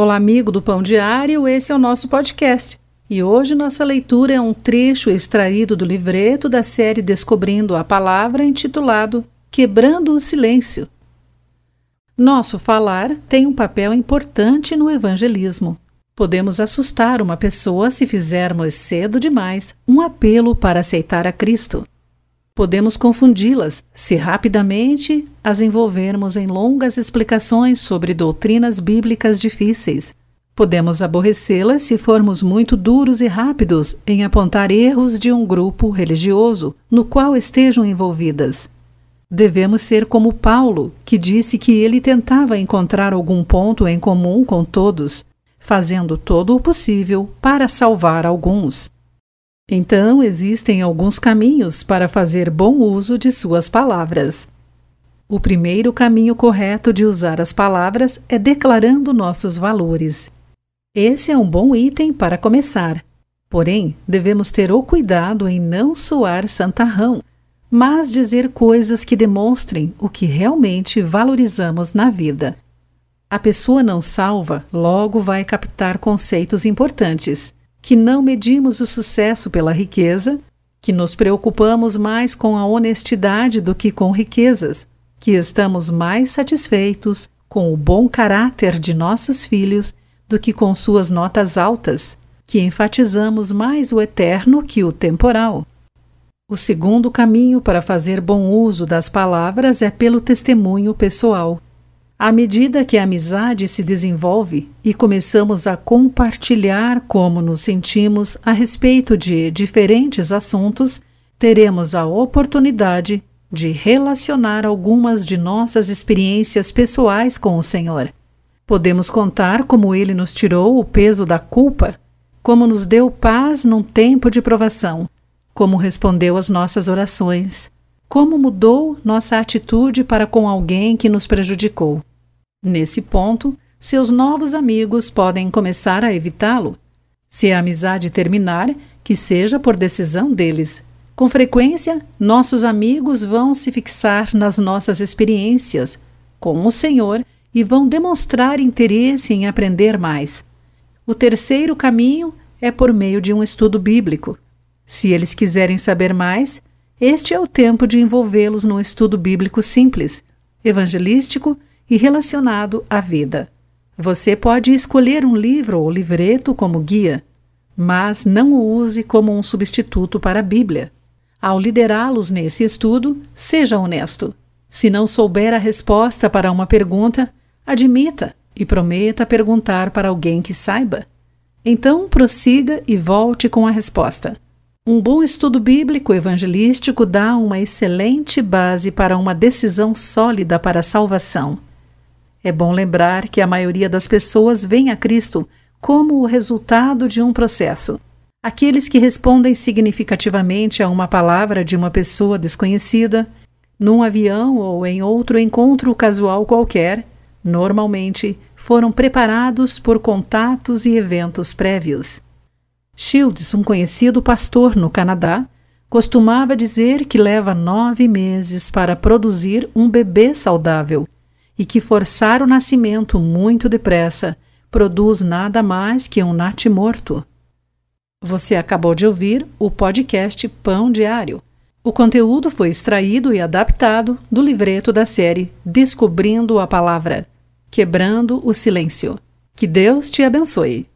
Olá, amigo do Pão Diário, esse é o nosso podcast. E hoje nossa leitura é um trecho extraído do livreto da série Descobrindo a Palavra, intitulado Quebrando o Silêncio. Nosso falar tem um papel importante no evangelismo. Podemos assustar uma pessoa se fizermos cedo demais um apelo para aceitar a Cristo. Podemos confundi-las se rapidamente as envolvermos em longas explicações sobre doutrinas bíblicas difíceis. Podemos aborrecê-las se formos muito duros e rápidos em apontar erros de um grupo religioso no qual estejam envolvidas. Devemos ser como Paulo, que disse que ele tentava encontrar algum ponto em comum com todos, fazendo todo o possível para salvar alguns. Então, existem alguns caminhos para fazer bom uso de suas palavras. O primeiro caminho correto de usar as palavras é declarando nossos valores. Esse é um bom item para começar. Porém, devemos ter o cuidado em não soar santarrão, mas dizer coisas que demonstrem o que realmente valorizamos na vida. A pessoa não salva logo vai captar conceitos importantes que não medimos o sucesso pela riqueza, que nos preocupamos mais com a honestidade do que com riquezas, que estamos mais satisfeitos com o bom caráter de nossos filhos do que com suas notas altas, que enfatizamos mais o eterno que o temporal. O segundo caminho para fazer bom uso das palavras é pelo testemunho pessoal. À medida que a amizade se desenvolve e começamos a compartilhar como nos sentimos a respeito de diferentes assuntos, teremos a oportunidade de relacionar algumas de nossas experiências pessoais com o Senhor. Podemos contar como Ele nos tirou o peso da culpa, como nos deu paz num tempo de provação, como respondeu às nossas orações, como mudou nossa atitude para com alguém que nos prejudicou. Nesse ponto, seus novos amigos podem começar a evitá-lo. Se a amizade terminar, que seja por decisão deles. Com frequência, nossos amigos vão se fixar nas nossas experiências com o Senhor e vão demonstrar interesse em aprender mais. O terceiro caminho é por meio de um estudo bíblico. Se eles quiserem saber mais, este é o tempo de envolvê-los num estudo bíblico simples, evangelístico e relacionado à vida. Você pode escolher um livro ou livreto como guia, mas não o use como um substituto para a Bíblia. Ao liderá-los nesse estudo, seja honesto. Se não souber a resposta para uma pergunta, admita e prometa perguntar para alguém que saiba. Então prossiga e volte com a resposta. Um bom estudo bíblico evangelístico dá uma excelente base para uma decisão sólida para a salvação. É bom lembrar que a maioria das pessoas vem a Cristo como o resultado de um processo. Aqueles que respondem significativamente a uma palavra de uma pessoa desconhecida, num avião ou em outro encontro casual qualquer, normalmente foram preparados por contatos e eventos prévios. Shields, um conhecido pastor no Canadá, costumava dizer que leva nove meses para produzir um bebê saudável e que forçar o nascimento muito depressa produz nada mais que um natimorto. Você acabou de ouvir o podcast Pão Diário. O conteúdo foi extraído e adaptado do livreto da série Descobrindo a Palavra Quebrando o Silêncio. Que Deus te abençoe.